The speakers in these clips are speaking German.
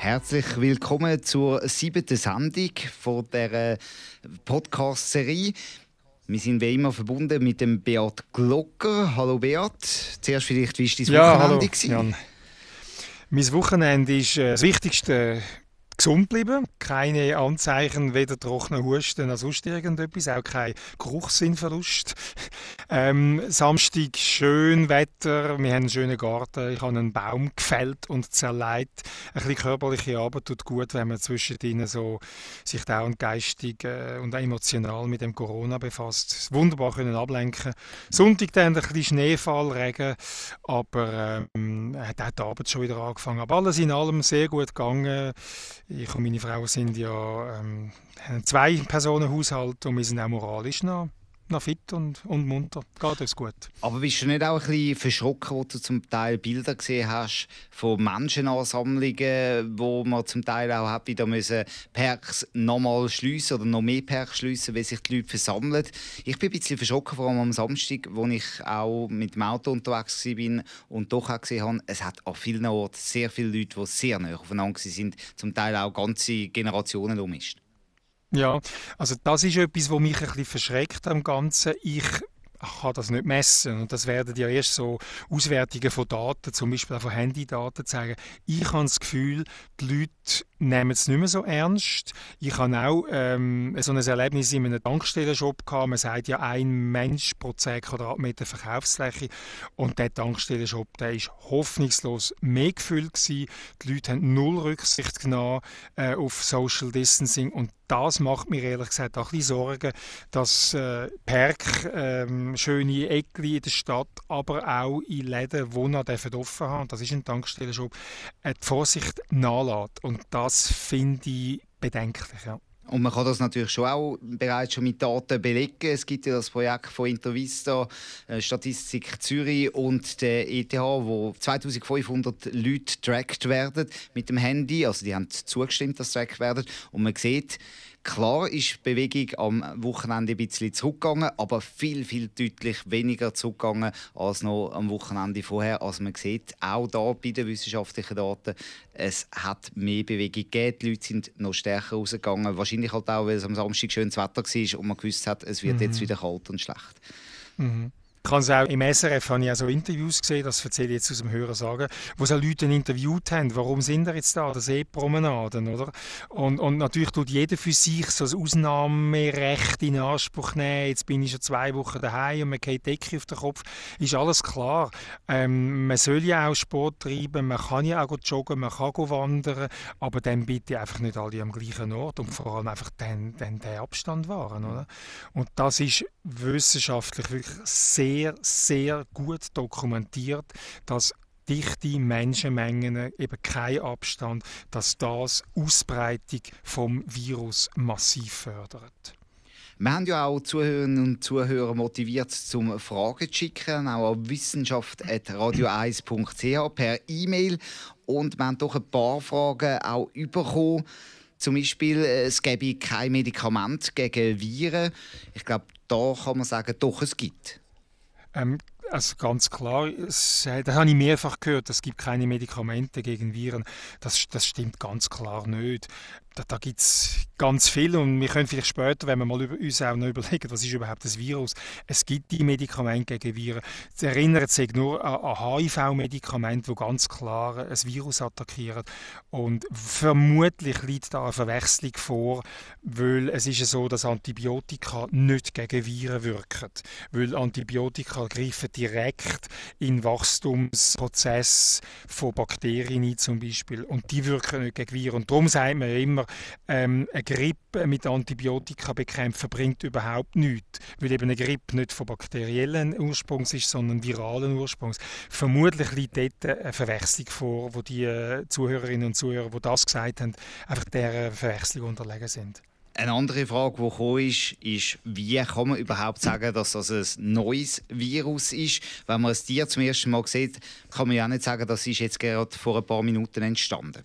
Herzlich willkommen zur siebten Sendung von der Podcast-Serie. Wir sind wie immer verbunden mit dem Beat Glocker. Hallo Beat. Zuerst vielleicht, wie war dein ja, Wochenende? Hallo, Jan. Mein Wochenende ist äh, das Wichtigste gesund bleiben. Keine Anzeichen, weder trockener Husten noch sonst irgendetwas, auch kein Geruchssinnverlust. Ähm, Samstag schön Wetter, wir haben einen schönen Garten, ich habe einen Baum gefällt und zerlegt. Ein bisschen körperliche Arbeit tut gut, wenn man zwischendrin so sich da und geistig äh, und auch emotional mit dem Corona befasst. Wunderbar können ablenken. Sonntag dann ein bisschen Schneefall, Regen, aber ähm, hat auch die Arbeit schon wieder angefangen. Aber alles in allem sehr gut gegangen. Ich und meine Frau sind ja ähm, zwei Personen Haushalt und wir sind auch moralisch noch, noch fit und, und munter. Geht uns gut. Aber bist du nicht auch ein bisschen verschrocken, wo du zum Teil Bilder gesehen hast von Menschenansammlungen, wo man zum Teil auch hat wieder müssen Parks nochmal schliessen oder noch mehr Parks schliessen, weil sich die Leute versammeln. Ich bin ein bisschen verschrocken, vor allem am Samstag, wo ich auch mit dem Auto unterwegs war und doch auch gesehen habe, es hat an vielen Orten sehr viele Leute, die sehr nah aufeinander sind, zum Teil auch ganze Generationen ummischt. Ja, also das ist etwas, was mich ein bisschen verschreckt am Ganzen. Ich kann das nicht messen. Und das werden ja erst so Auswertungen von Daten, zum Beispiel auch von Handydaten zeigen. Ich habe das Gefühl, die Leute nehmen es nicht mehr so ernst. Ich habe auch ähm, so ein Erlebnis in einem Tankstellenshop gehabt. Man sagt ja, ein Mensch pro 10 Quadratmeter Verkaufsfläche. Und der Tankstellenshop, der ist hoffnungslos mehr gefüllt gewesen. Die Leute haben null Rücksicht genommen äh, auf Social Distancing. Und das macht mir ehrlich gesagt auch ein bisschen Sorgen, dass äh, Park, ähm, schöne Ecken in der Stadt, aber auch in Läden, die noch offen haben, das ist ein Tankstellenshop, äh, die Vorsicht nachlässt. Und das finde ich bedenklich. Ja. Und man kann das natürlich schon auch bereits schon mit Daten belegen. Es gibt ja das Projekt von Intervista, äh, Statistik Zürich und der ETH, wo 2500 Leute tracked werden mit dem Handy. Also die haben zugestimmt, dass tracked werden. Und man sieht, Klar ist die Bewegung am Wochenende ein bisschen zurückgegangen, aber viel, viel deutlich weniger zurückgegangen als noch am Wochenende vorher. Also man sieht auch da bei den wissenschaftlichen Daten, es hat mehr Bewegung gegeben. Die Leute sind noch stärker rausgegangen. Wahrscheinlich halt auch, weil es am Samstag schönes Wetter war und man gewusst hat, es wird mhm. jetzt wieder kalt und schlecht. Mhm. Ich habe es auch im SRF habe ich also Interviews gesehen, das erzähle ich jetzt aus dem Hörer sagen, wo so Leute interviewt haben, warum sind ihr jetzt da, das E-Promenaden, oder? Und, und natürlich tut jeder für sich so ein Ausnahmerecht in Anspruch nehmen, jetzt bin ich schon zwei Wochen daheim und man geht Decke auf den Kopf, ist alles klar. Ähm, man soll ja auch Sport treiben, man kann ja auch joggen, man kann wandern, aber dann bitte einfach nicht alle am gleichen Ort und vor allem einfach dann, dann den Abstand wahren, oder? Und das ist wissenschaftlich wirklich sehr sehr, sehr gut dokumentiert, dass dichte Menschenmengen, eben kein Abstand, dass das Ausbreitung vom Virus massiv fördert. Wir haben ja auch Zuhörerinnen und Zuhörer motiviert, zum Fragen zu schicken, auch an wissenschaft.radio1.ch per E-Mail. Und wir haben doch ein paar Fragen auch bekommen. Zum Beispiel, äh, es gäbe kein Medikament gegen Viren. Ich glaube, da kann man sagen, doch, es gibt. Ähm, also ganz klar, äh, das habe ich mehrfach gehört, es gibt keine Medikamente gegen Viren. Das, das stimmt ganz klar nicht da, da gibt es ganz viel und wir können vielleicht später, wenn wir mal über, uns auch noch überlegen, was ist überhaupt das Virus, es gibt die Medikamente gegen Viren. Es erinnert sich nur an, an HIV-Medikamente, die ganz klar ein Virus attackieren und vermutlich liegt da eine Verwechslung vor, weil es ist so, dass Antibiotika nicht gegen Viren wirken, weil Antibiotika greifen direkt in Wachstumsprozess von Bakterien zum Beispiel und die wirken nicht gegen Viren. Und darum sagt man immer, ähm, eine Grippe mit Antibiotika bekämpfen bringt überhaupt nichts, weil eben eine Grippe nicht von bakteriellen Ursprungs ist, sondern viralen Ursprungs. Vermutlich liegt dort eine Verwechslung vor, wo die äh, Zuhörerinnen und Zuhörer, die das gesagt haben, einfach der Verwechslung unterlegen sind. Eine andere Frage, die gekommen ist, ist, wie kann man überhaupt sagen, dass das ein neues Virus ist? Wenn man es dir zum ersten Mal sieht, kann man ja auch nicht sagen, das ist jetzt gerade vor ein paar Minuten entstanden.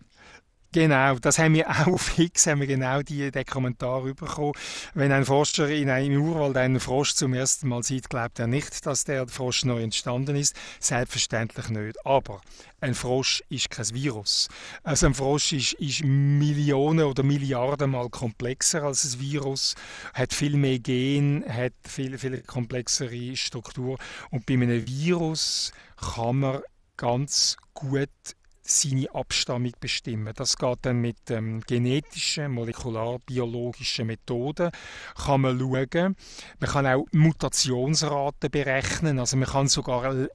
Genau, das haben wir auch auf X, haben wir genau die, den Kommentar bekommen. Wenn ein Forscher in einem Urwald einen Frosch zum ersten Mal sieht, glaubt er nicht, dass der Frosch neu entstanden ist. Selbstverständlich nicht. Aber ein Frosch ist kein Virus. Also ein Frosch ist, ist Millionen oder Milliarden mal komplexer als ein Virus, hat viel mehr Gen, hat viel, viel komplexere Struktur. Und bei einem Virus kann man ganz gut seine Abstammung bestimmen. Das geht dann mit ähm, genetischen, molekularbiologischen Methoden. Kann man schauen. Man kann auch Mutationsraten berechnen. Also man kann sogar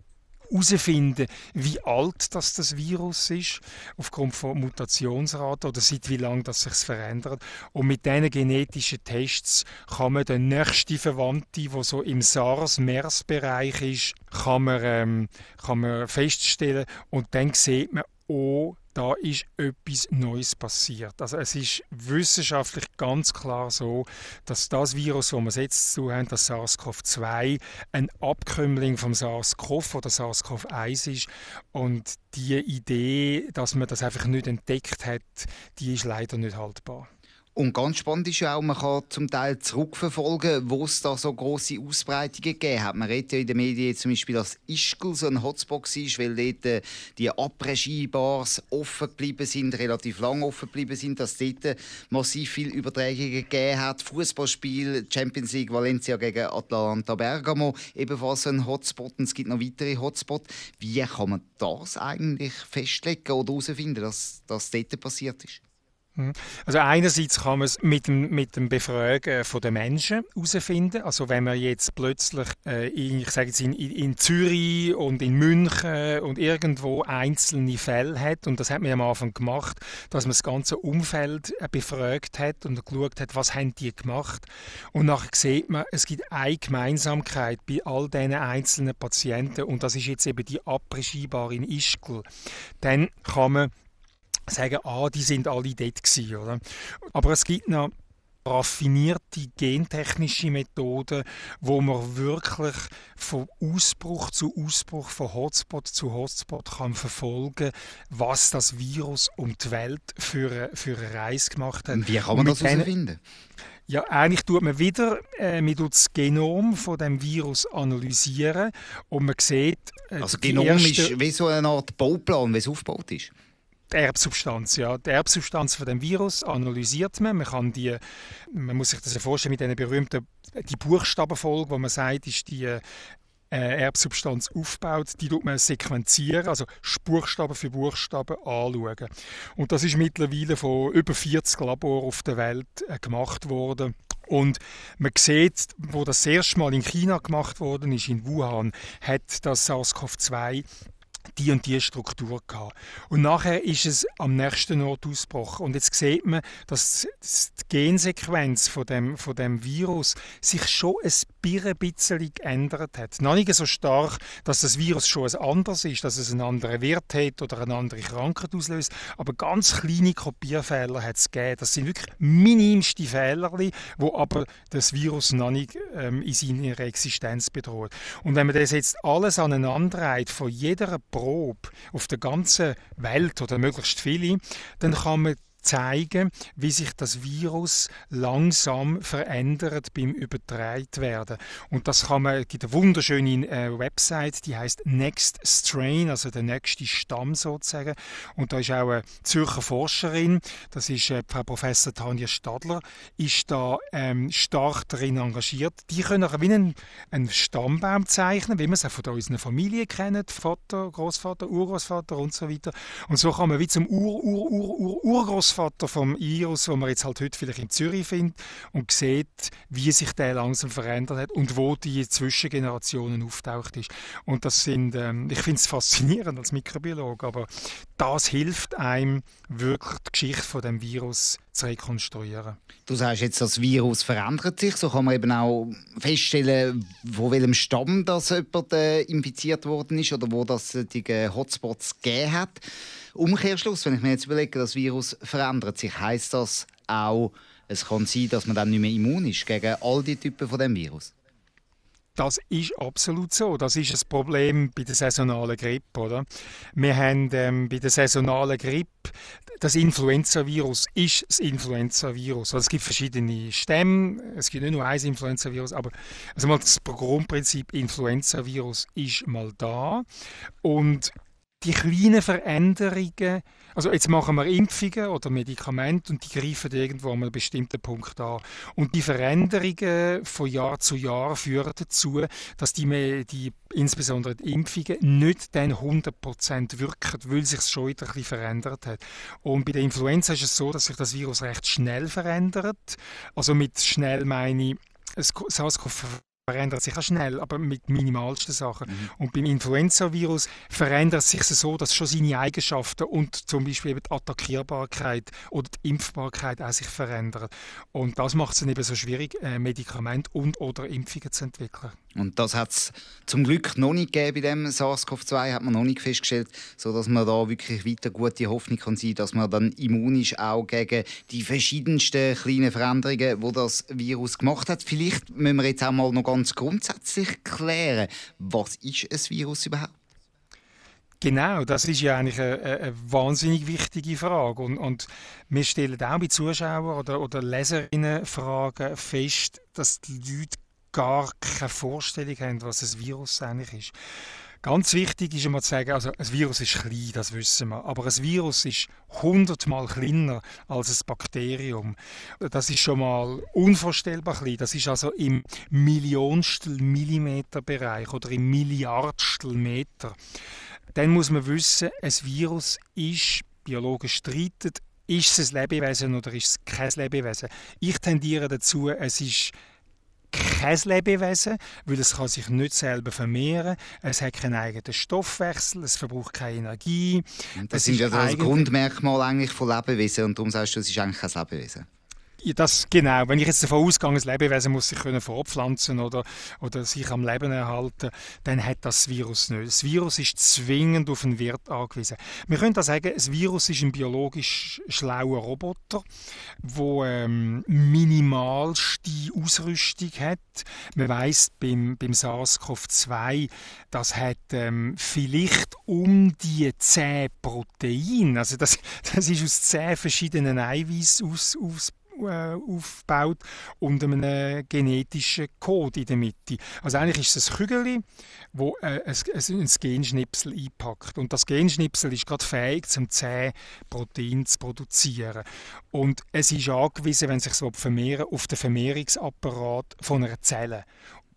herausfinden, wie alt das, das Virus ist, aufgrund von Mutationsraten oder seit wie lange das sich verändert. Und mit diesen genetischen Tests kann man den nächsten Verwandten, der so im SARS-MERS-Bereich ist, kann man, ähm, kann man feststellen und dann sieht man, oh, da ist etwas Neues passiert. Also es ist wissenschaftlich ganz klar so, dass das Virus, das wir jetzt zu haben, das SARS-CoV-2, ein Abkömmling vom SARS-CoV oder SARS-CoV-1 ist. Und die Idee, dass man das einfach nicht entdeckt hat, die ist leider nicht haltbar. Und ganz spannend ist ja auch, man kann zum Teil zurückverfolgen, wo es da so große Ausbreitungen gegeben hat. Man redet ja in den Medien zum Beispiel, dass Ischgl so ein Hotspot ist, weil dort äh, die Après-Ski-Bars offen geblieben sind, relativ lang offen geblieben sind, dass dort massiv viele Übertragungen gegeben hat. Fußballspiel, Champions League Valencia gegen Atalanta Bergamo, ebenfalls so ein Hotspot. Und es gibt noch weitere Hotspots. Wie kann man das eigentlich festlegen oder herausfinden, dass das dort passiert ist? Mhm. Also einerseits kann man es mit dem, mit dem Befragen von den Menschen herausfinden. Also wenn man jetzt plötzlich, äh, in, ich sage jetzt in, in, Zürich und in München und irgendwo einzelne Fälle hat, und das hat man am Anfang gemacht, dass man das ganze Umfeld äh, befragt hat und geschaut hat, was haben die gemacht. Und nachher sieht man, es gibt eine Gemeinsamkeit bei all diesen einzelnen Patienten und das ist jetzt eben die Après-Ski-Bar in Ischgl. Dann kann man sagen, ah, die sind alle dort gewesen, oder? Aber es gibt noch raffinierte gentechnische Methoden, wo man wirklich von Ausbruch zu Ausbruch, von Hotspot zu Hotspot kann verfolgen, was das Virus um die Welt für, für eine Reise gemacht hat. Wie kann man das herausfinden? Ja, eigentlich tut man wieder äh, man tut das Genom von dem Virus analysieren und man sieht. Äh, also Genom erste... ist wie so eine Art Bauplan, wie es aufgebaut ist die Erbsubstanz, ja. Die Erbsubstanz von dem Virus analysiert man. Man kann die, man muss sich das ja vorstellen mit einer berühmten, die Buchstabenfolge, wo man sagt, ist die äh, Erbsubstanz aufbaut, die tut man sequenzieren, also Buchstaben für Buchstaben anschauen. Und das ist mittlerweile von über 40 Laboren auf der Welt äh, gemacht worden. Und man sieht, wo das erste Mal in China gemacht worden ist, in Wuhan, hat das SARS-CoV-2 die und die Struktur gehabt. Und nachher ist es am nächsten Ort ausgebrochen. Und jetzt sieht man, dass die Gensequenz von dem, von dem Virus sich schon ein bisschen geändert hat. Noch nicht so stark, dass das Virus schon ein anderes ist, dass es einen anderen Wert hat oder eine andere Krankheit auslöst, aber ganz kleine Kopierfehler hat es gegeben. Das sind wirklich minimste Fehler, wo aber das Virus noch nicht ähm, in seiner Existenz bedroht. Und wenn man das jetzt alles aneinander reiht, von jeder Probe auf der ganzen Welt oder möglichst viele, dann kann man zeigen, wie sich das Virus langsam verändert beim übertragen werden. Und das kann man, es gibt eine wunderschöne äh, Website, die heißt Next Strain, also der nächste Stamm sozusagen. Und da ist auch eine Zürcher Forscherin, das ist äh, Frau Professor Tanja Stadler, ist da ähm, stark darin engagiert. Die können auch wie einen, einen Stammbaum zeichnen, wie man es auch von unseren Familien kennt, Vater, Großvater, Urgroßvater und so weiter. Und so kann man wie zum Ur, Großvater vom Virus, wo man jetzt halt heute vielleicht in Zürich findet und sieht, wie sich der langsam verändert hat und wo die Zwischengenerationen auftaucht ist. Und das sind, ähm, ich finde es faszinierend als Mikrobiologe, aber das hilft einem wirklich die Geschichte von dem Virus zu rekonstruieren. Du sagst jetzt, das Virus verändert sich. So kann man eben auch feststellen, wo welchem Stamm das jemand äh, infiziert worden ist oder wo das äh, die Hotspots gegeben hat. Umkehrschluss, wenn ich mir jetzt überlege, das Virus verändert sich, heißt das auch, es kann sein, dass man dann nicht mehr immun ist gegen all die Typen von dem Virus? Das ist absolut so. Das ist das Problem bei der saisonalen Grippe. Oder? Wir haben ähm, bei der saisonalen Grippe das Influenza-Virus ist das Influenza-Virus. Also es gibt verschiedene Stämme, es gibt nicht nur ein Influenza-Virus, aber also mal das Grundprinzip Influenza-Virus ist mal da und die kleinen Veränderungen, also jetzt machen wir Impfungen oder Medikamente und die greifen irgendwo an einem bestimmten Punkt an. Und die Veränderungen von Jahr zu Jahr führen dazu, dass die, die insbesondere die Impfungen nicht dann 100% wirken, weil sich es schon wieder ein bisschen verändert hat. Und bei der Influenza ist es so, dass sich das Virus recht schnell verändert. Also mit schnell meine ich, SARS-CoV verändert sich auch schnell, aber mit minimalsten Sachen. Mhm. Und beim Influenza-Virus verändert sich es so, dass schon seine Eigenschaften und zum Beispiel eben die Attackierbarkeit oder die Impfbarkeit auch sich verändern. Und das macht es dann eben so schwierig, äh, Medikamente und oder Impfungen zu entwickeln. Und das hat es zum Glück noch nicht gegeben bei dem SARS-CoV-2, hat man noch nicht festgestellt, sodass man da wirklich weiter gute Hoffnung kann sein, dass man dann immun ist auch gegen die verschiedensten kleinen Veränderungen, die das Virus gemacht hat. Vielleicht müssen wir jetzt auch mal noch ganz grundsätzlich klären, was ist ein Virus überhaupt? Genau, das ist ja eigentlich eine, eine wahnsinnig wichtige Frage. Und, und, wir stellen auch bei Zuschauern oder, oder Leserinnen Fragen fest, dass die Leute gar keine Vorstellung haben, was ein Virus eigentlich ist. Ganz wichtig ist immer zu sagen, also ein Virus ist klein, das wissen wir, aber ein Virus ist hundertmal kleiner als ein Bakterium. Das ist schon mal unvorstellbar klein. Das ist also im Millionstel Millimeter Bereich oder im Milliardstel Meter. Dann muss man wissen, ein Virus ist biologisch streitet, ist es ein Lebewesen oder ist es kein Lebewesen? Ich tendiere dazu, es ist kein Lebewesen, weil es kann sich nicht selber vermehren, es hat keinen eigenen Stoffwechsel, es verbraucht keine Energie. Das sind ja das Grundmerkmal eigentlich von Lebewesen und darum sagst du, es ist eigentlich kein Lebewesen. Das, genau. Wenn ich jetzt davon ausgehe, das Lebewesen muss sich können fortpflanzen oder, oder sich am Leben erhalten, dann hat das Virus nicht. Das Virus ist zwingend auf einen Wirt angewiesen. Wir können da sagen, das Virus ist ein biologisch schlauer Roboter, der ähm, minimalste Ausrüstung hat. Man weiß beim, beim SARS-CoV-2, das hat ähm, vielleicht um die zehn Proteine, also das, das ist aus zehn verschiedenen Eiweißen aus, aus äh, aufgebaut und einem genetischen Code in der Mitte. Also eigentlich ist es ein Kügel, wo äh, ein, ein Genschnipsel einpackt. Und das Genschnipsel ist gerade fähig, zum 10 Protein zu produzieren. Und es ist angewiesen, wenn es sich so vermehren auf den Vermehrungsapparat von einer Zelle.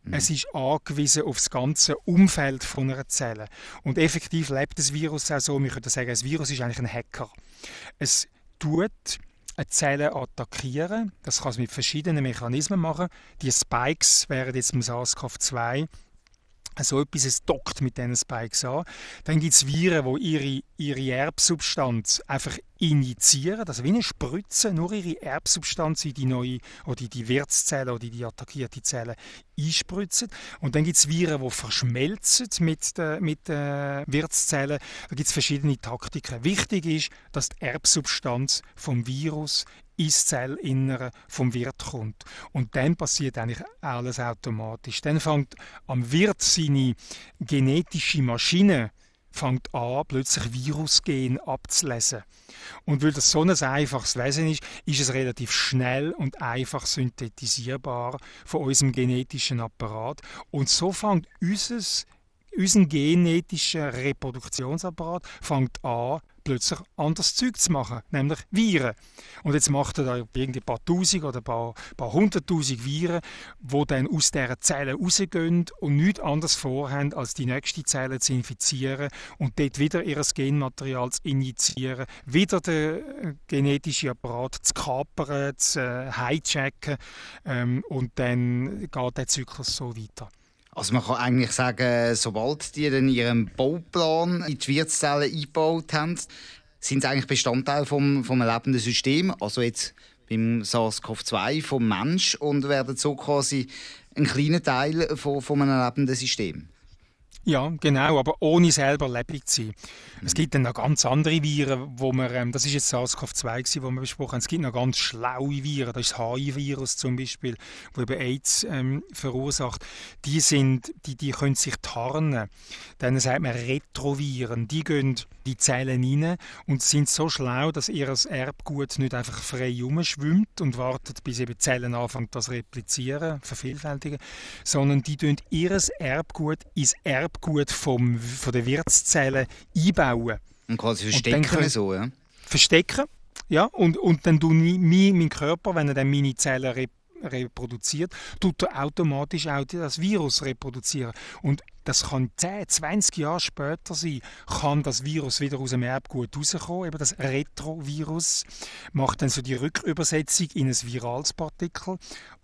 Mhm. Es ist angewiesen auf das ganze Umfeld von einer Zelle. Und effektiv lebt das Virus auch so, wir können sagen, das Virus ist eigentlich ein Hacker. Es tut eine Zelle attackieren. Das kann es mit verschiedenen Mechanismen machen. Die Spikes wären jetzt im SARS-CoV-2 so etwas, es dockt mit diesen Spikes an. Dann gibt es Viren, die ihre, ihre Erbsubstanz einfach injizieren, also wie eine Spritze, nur ihre Erbsubstanz in die neue oder die Wirtszelle oder die attackierte Zelle einspritzen. Und dann gibt es Viren, die verschmelzen mit den mit der Wirtszellen. Da gibt es verschiedene Taktiken. Wichtig ist, dass die Erbsubstanz vom Virus ins Zellinnere vom Wirt kommt. Und dann passiert eigentlich alles automatisch. Dann fängt am Wirt seine genetische Maschine fängt an, plötzlich Virusgen abzulesen. Und weil das so ein einfaches Wesen ist, ist es relativ schnell und einfach synthetisierbar von unserem genetischen Apparat. Und so fängt unser unser genetischer Reproduktionsapparat fängt an, plötzlich anderes Zeug zu machen, nämlich Viren. Und jetzt macht er da irgendwie paar Tausend oder paar, paar hunderttausend Viren, die dann aus dieser Zelle rausgehen und nichts anderes vorhaben, als die nächste Zelle zu infizieren und dort wieder ihr Genmaterial zu injizieren, wieder den äh, genetischen Apparat zu kapern, zu äh, hijacken ähm, und dann geht der Zyklus so weiter. Also man kann eigentlich sagen, sobald die dann ihren Bauplan in die Wirtszellen eingebaut haben, sind sie eigentlich Bestandteil vom, vom lebenden System. Also jetzt beim SARS-CoV-2 vom Mensch und werden so quasi ein kleiner Teil von, von einem lebenden System. Ja, genau, aber ohne selber lebendig zu sein. Es gibt dann noch ganz andere Viren, wo man, ähm, das ist jetzt SARS-CoV-2, wo wir besprochen haben, es gibt noch ganz schlaue Viren, das ist das HIV-Virus zum Beispiel, wo eben AIDS ähm, verursacht. Die, sind, die, die können sich tarnen. Dann sagt man Retroviren, die gehen die Zellen rein und sind so schlau, dass ihr Erbgut nicht einfach frei herumschwimmt und wartet, bis eben Zellen anfangen das replizieren, vervielfältigen, sondern die tun ihr Erbgut ins Erbgut vom, von der Wirtszellen einbauen bauen. Und quasi verstecken und so, ja? Verstecken, ja. Und, und dann tue ich mein, Körper, wenn er dann meine Zellen rep reproduziert, tut er automatisch auch das Virus reproduzieren. Und das kann 10, 20 Jahre später sein, kann das Virus wieder aus dem Erbgut rauskommen. Eben das Retrovirus macht dann so die Rückübersetzung in ein virales Partikel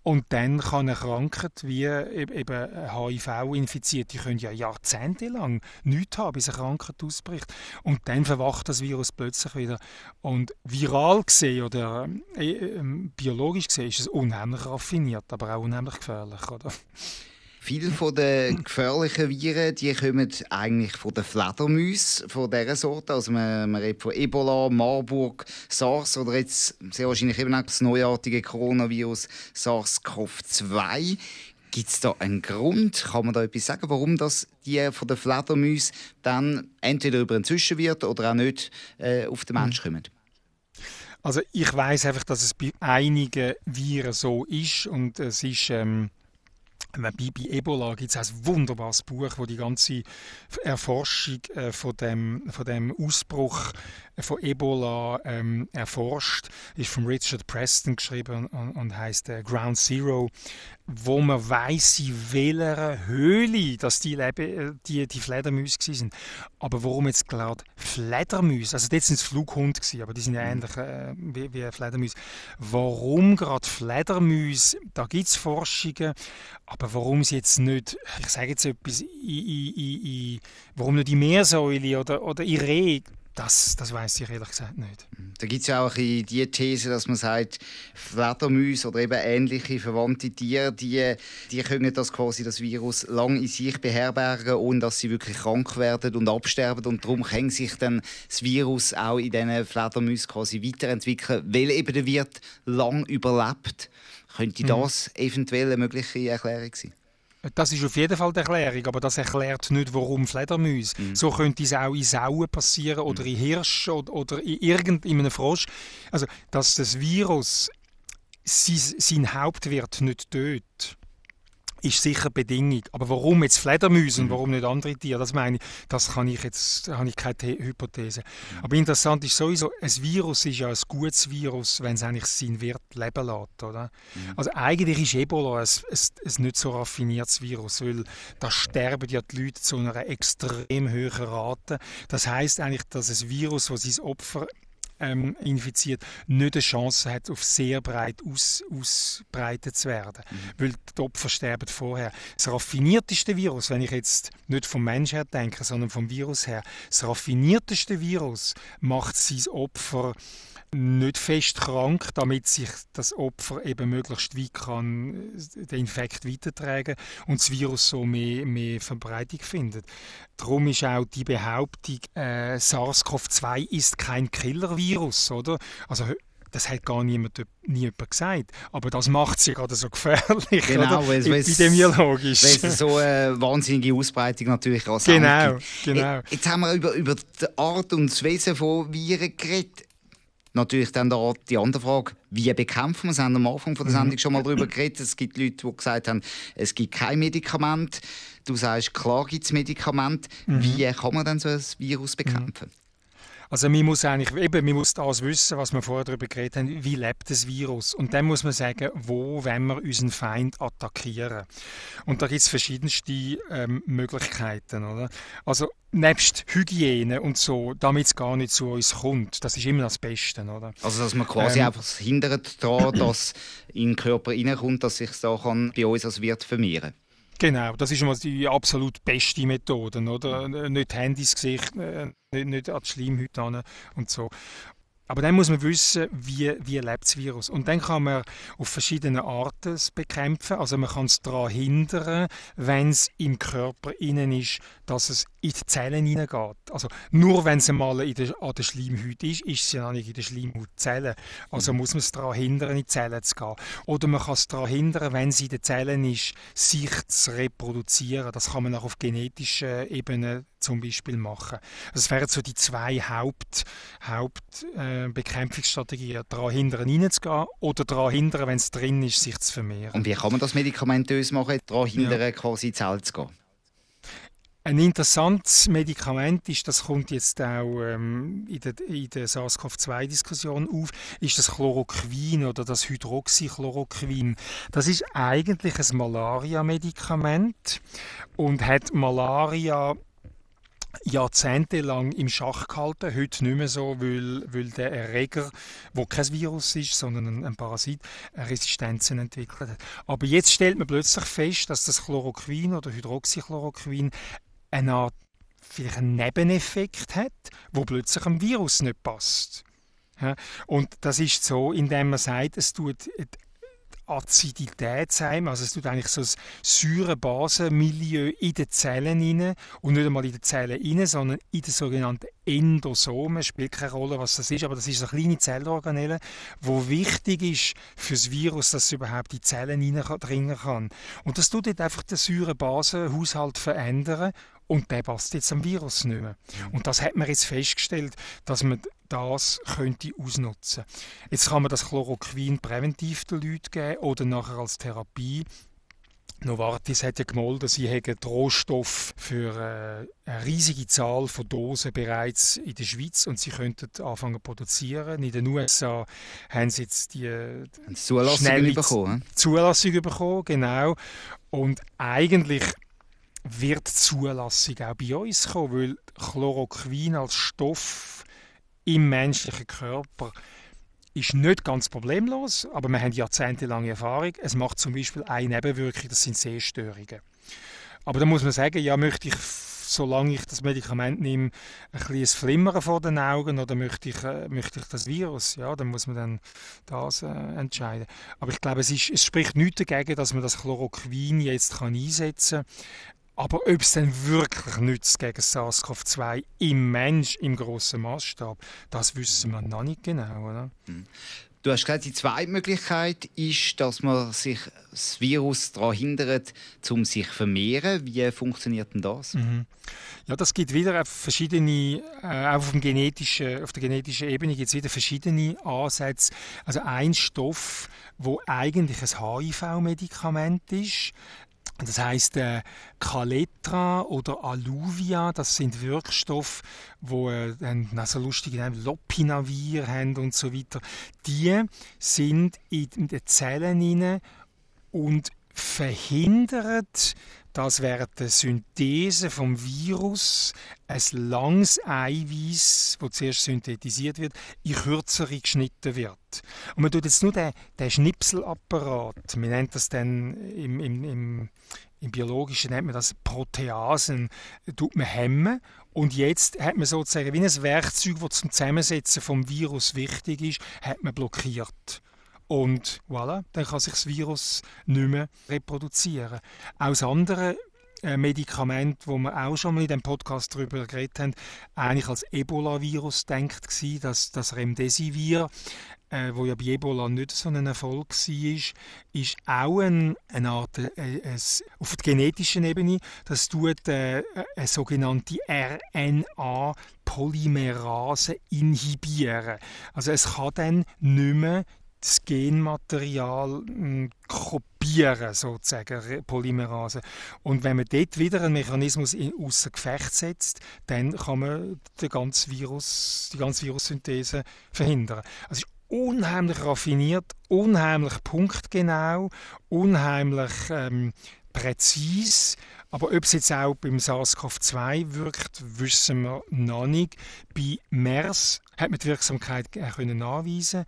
und dann kann eine Krankheit wie e-, eben HIV-Infizierte, können ja jahrzehntelang nichts haben, bis eine Krankheit ausbricht. Und dann verwacht das Virus plötzlich wieder. Und viral gesehen oder äh, äh, biologisch gesehen ist es unheimlich raffiniert, aber auch unheimlich gefährlich. Oder? Viele von den gefährlichen Viren die kommen eigentlich von den Fledermäusen, von dieser Sorte. Also man, man redet von Ebola, Marburg, SARS oder jetzt sehr wahrscheinlich eben auch das neuartige Coronavirus SARS-CoV-2. Gibt es da einen Grund? Kann man da etwas sagen, warum das die von den Fledermäusen dann entweder über den Zwischenwirt oder auch nicht äh, auf den Menschen kommen? Also ich weiß einfach, dass es bei einigen Viren so ist und es ist ähm, bei Ebola gibt es ein wunderbares Buch, wo die ganze Erforschung äh, von, dem, von dem Ausbruch von Ebola ähm, erforscht. Ist von Richard Preston geschrieben und, und heißt äh, Ground Zero, wo man weiß, in welcher Höhle dass die, Lebe, äh, die, die Fledermäuse sind. Aber warum jetzt gerade Fledermäuse? Also dort sind es Flughunde gewesen, aber die sind ja mhm. ähnlich äh, wie, wie Fledermäuse. Warum gerade Fledermäuse? Da gibt es Forschungen, aber warum sie jetzt nicht, ich sage jetzt etwas, in, in, in, warum nicht die Meersäule oder, oder in Reh? Das, das weiß ich ehrlich gesagt nicht. Da gibt es ja auch die These, dass man sagt, Fledermäuse oder eben ähnliche verwandte Tiere, die, die können das quasi das Virus lang in sich beherbergen, ohne dass sie wirklich krank werden und absterben. Und darum kann sich dann das Virus auch in diesen Fledermäusen quasi weiterentwickeln, weil eben der Wirt lang überlebt. Könnte mhm. das mhm. eventuell eine mögliche Erklärung sein? Das ist auf jeden Fall die Erklärung, aber das erklärt nicht, warum Fledermäuse. Mhm. So könnte es auch in Sauen passieren oder mhm. in Hirsch oder, oder in irgendeinem Frosch. Also, dass das Virus sein, sein Hauptwirt nicht tötet ist sicher Bedingung. Aber warum jetzt Fledermäuse und mhm. warum nicht andere Tiere, das meine ich, das kann ich jetzt, habe ich keine Hypothese. Mhm. Aber interessant ist sowieso, ein Virus ist ja ein gutes Virus, wenn es eigentlich seinen Wirt leben lässt, oder? Mhm. Also eigentlich ist Ebola ein, ein, ein nicht so raffiniertes Virus, weil da sterben ja die Leute zu einer extrem hohen Rate. Das heißt eigentlich, dass ein Virus, das sein Opfer ähm, infiziert, nicht eine Chance hat, auf sehr breit aus, ausbreitet zu werden. Mhm. Weil die Opfer sterben vorher. Das raffinierteste Virus, wenn ich jetzt nicht vom Mensch her denke, sondern vom Virus her, das raffinierteste Virus macht sein Opfer nicht fest krank, damit sich das Opfer eben möglichst weit kann äh, den Infekt weitertragen und das Virus so mehr, mehr Verbreitung findet. Darum ist auch die Behauptung, äh, SARS-CoV-2 ist kein Killer-Virus, oder? Also das hat gar niemand, nie jemand gesagt. Aber das macht sie gerade so gefährlich, genau, oder? epidemiologisch. Weil es so eine wahnsinnige Ausbreitung natürlich rasant Genau, genau. Jetzt haben wir über, über die Art und das Wesen von Viren geredet. Natürlich dann da die andere Frage, wie bekämpfen wir es? Wir haben am Anfang von der mhm. Sendung schon mal darüber geredet. Es gibt Leute, die gesagt haben, es gibt kein Medikament. Du sagst, klar gibt es Medikamente. Mhm. Wie kann man dann so ein Virus bekämpfen? Also man muss eigentlich, eben, man muss das wissen, was wir vorher darüber geredet haben, wie lebt das Virus. Und dann muss man sagen, wo wenn wir unseren Feind attackieren. Und da gibt es verschiedenste ähm, Möglichkeiten. Oder? Also nebst Hygiene und so, damit es gar nicht zu uns kommt, das ist immer das Beste. Oder? Also dass man quasi ähm, einfach hindert daran, dass in den Körper reinkommt, dass sich da kann bei uns als Wirt vermehren kann. Genau, das ist mal die absolut beste Methode, oder? Nicht Handys Gesicht, äh, nicht, nicht an die Schleimhäute und so. Aber dann muss man wissen, wie, wie lebt das Virus. Und dann kann man auf verschiedene Arten es bekämpfen. Also man kann es daran hindern, wenn es im Körper innen ist, dass es in die Zellen hineingeht. Also nur wenn es einmal in der, an der Schleimhaut ist, ist es ja noch nicht in der Schleimhautzelle. Also muss man es daran hindern, in die Zellen zu gehen. Oder man kann es daran hindern, wenn es in den Zellen ist, sich zu reproduzieren. Das kann man auch auf genetischer Ebene zum Beispiel machen. Das wären so die zwei Haupt, Hauptbekämpfungsstrategien. Äh, daran hindern, reinzugehen oder daran hindern, wenn es drin ist, sich zu vermehren. Und wie kann man das medikamentös machen, daran hindern, ja. quasi Zelle zu gehen? Ein interessantes Medikament ist, das kommt jetzt auch ähm, in der, in der SARS-CoV-2-Diskussion auf, ist das Chloroquin oder das Hydroxychloroquin. Das ist eigentlich ein Malaria-Medikament und hat Malaria jahrzehntelang im Schach gehalten, heute nicht mehr so, weil, weil der Erreger, wo kein Virus ist, sondern ein, ein Parasit, Resistenzen entwickelt hat. Aber jetzt stellt man plötzlich fest, dass das Chloroquin oder Hydroxychloroquin eine Art vielleicht einen Nebeneffekt hat, wo plötzlich am Virus nicht passt. Und das ist so, indem man sagt, es tut Aziditätsheim, also es tut eigentlich so ein Säurebasenmilieu in den Zellen rein und nicht einmal in den Zellen rein, sondern in den sogenannten Endosomen, spielt keine Rolle, was das ist, aber das ist eine kleine Zellorganelle, wo wichtig ist für das Virus, dass es überhaupt in die Zellen reindringen kann. Und das tut jetzt einfach den Säurebasenhaushalt verändern und der passt jetzt am Virus nicht mehr. Mhm. Und das hat man jetzt festgestellt, dass man das könnte ausnutzen. Jetzt kann man das Chloroquin präventiv den Leuten geben oder nachher als Therapie. Novartis hat ja gemolden, sie hätten Rohstoff für äh, eine riesige Zahl von Dosen bereits in der Schweiz und sie könnten anfangen zu produzieren. In den USA haben sie jetzt die, die Zulassung bekommen. Zulassung bekommen, genau. Und eigentlich wird die Zulassung auch bei uns kommen, weil Chloroquin als Stoff im menschlichen Körper ist nicht ganz problemlos, aber wir haben jahrzehntelange Erfahrung. Es macht zum Beispiel eine Nebenwirkung, das sind Sehstörungen. Aber da muss man sagen, ja, möchte ich, solange ich das Medikament nehme, ein kleines Flimmern vor den Augen oder möchte ich, äh, möchte ich das Virus? Ja, dann muss man dann das äh, entscheiden. Aber ich glaube, es, ist, es spricht nichts dagegen, dass man das Chloroquin jetzt kann einsetzen. Aber ob es denn wirklich nützt gegen SARS-CoV-2 im Mensch im grossen Maßstab, das wissen wir noch nicht genau. Oder? Mhm. Du hast gesagt, die zweite Möglichkeit ist, dass man sich das Virus daran hindert, um sich zu vermehren. Wie funktioniert denn das? Mhm. Ja, das gibt wieder verschiedene, äh, auch auf, dem genetischen, auf der genetischen Ebene gibt es wieder verschiedene Ansätze. Also ein Stoff, wo eigentlich ein HIV-Medikament ist, das heißt äh, Caletra oder Alluvia, das sind Wirkstoffe, wo äh, so lustige Namen Lopinavir haben und so weiter. Die sind in den Zellen inne und verhindern, dass während der Synthese vom Virus ein langes Eiweiß, das zuerst synthetisiert wird, in kürzere geschnitten wird. Und man tut jetzt nur den, den Schnipselapparat, man nennt das dann im, im, im, im Biologischen nennt man das Proteasen, tut man hemmen. Und jetzt hat man sozusagen wie ein Werkzeug, das zum Zusammensetzen vom Virus wichtig ist, hat man blockiert. Und voilà, dann kann sich das Virus nicht mehr reproduzieren. Aus anderen Medikament, wo wir auch schon mal in dem Podcast darüber geredet haben, eigentlich als Ebola-Virus denkt war, dass das Remdesivir, äh, wo ja bei Ebola nicht so ein Erfolg war, ist auch ein, eine Art, äh, ein, auf der genetischen Ebene, das tut äh, eine sogenannte RNA Polymerase inhibieren. Also es kann dann nicht mehr das Genmaterial hm, kopieren, sozusagen, Polymerase. Und wenn man dort wieder einen Mechanismus außer Gefecht setzt, dann kann man den ganzen Virus, die ganze Virussynthese verhindern. Also unheimlich raffiniert, unheimlich punktgenau, unheimlich ähm, präzise. Aber ob es jetzt auch beim SARS-CoV-2 wirkt, wissen wir noch nicht. Bei MERS hat man die Wirksamkeit können nachweisen,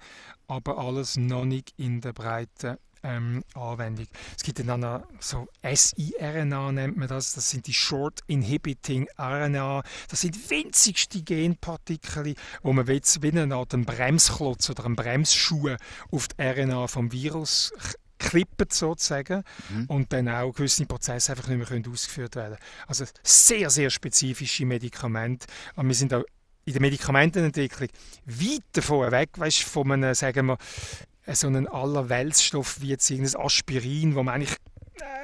aber alles noch nicht in der breiten ähm, Anwendung. Es gibt dann noch so siRNA nennt man das, das sind die Short Inhibiting RNA. Das sind winzigste Genpartikel, wo man wie eine Art Bremsklotz oder einen Bremsschuh auf die RNA vom Virus klippen sozusagen mhm. und dann auch gewisse Prozesse einfach nicht mehr ausgeführt werden Also sehr, sehr spezifische Medikamente. Und wir sind auch in der Medikamentenentwicklung weit davon weg, weißt, von einem, sagen wir, so einen Allerweltsstoff wie jetzt irgendein Aspirin, wo man eigentlich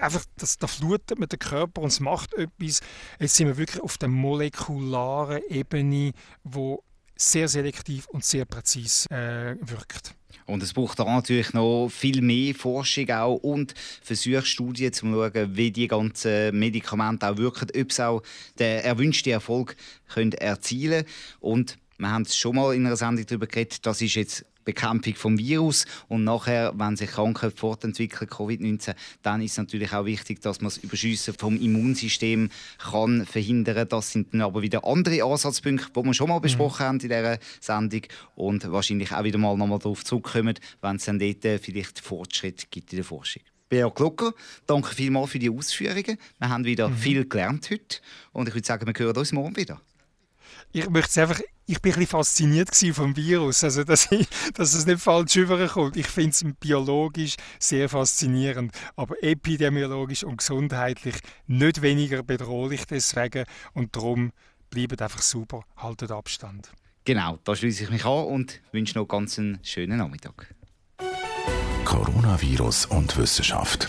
einfach, das, da flutet man den Körper und es macht etwas. Jetzt sind wir wirklich auf der molekularen Ebene, wo sehr selektiv und sehr präzise äh, wirkt. Und es braucht da natürlich noch viel mehr Forschung auch und Versuchsstudien, um zu schauen, wie die ganzen Medikamente auch wirken, ob sie auch den erwünschten Erfolg können erzielen können. Und wir haben es schon mal in einer Sendung darüber geredet, das ist jetzt Bekämpfung vom Virus und nachher, wenn sich Krankheit fortentwickelt, Covid-19, dann ist es natürlich auch wichtig, dass man das Überschiessen vom Immunsystem kann verhindern. Das sind dann aber wieder andere Ansatzpunkte, die wir schon mal mhm. besprochen mhm. haben in dieser Sendung und wahrscheinlich auch wieder mal nochmal darauf zurückkommen, wenn es dann dort vielleicht Fortschritt gibt in der Forschung. Beat Glucker, danke vielmals für die Ausführungen. Wir haben wieder mhm. viel gelernt heute und ich würde sagen, wir hören uns morgen wieder ich möchte einfach, ich bin ein bisschen fasziniert vom Virus, also dass, ich, dass es nicht falsch rüberkommt. Ich finde es biologisch sehr faszinierend, aber epidemiologisch und gesundheitlich nicht weniger bedrohlich deswegen und darum bleibt einfach super, haltet Abstand. Genau, da schließe ich mich an und wünsche noch ganz einen schönen Nachmittag. Coronavirus und Wissenschaft.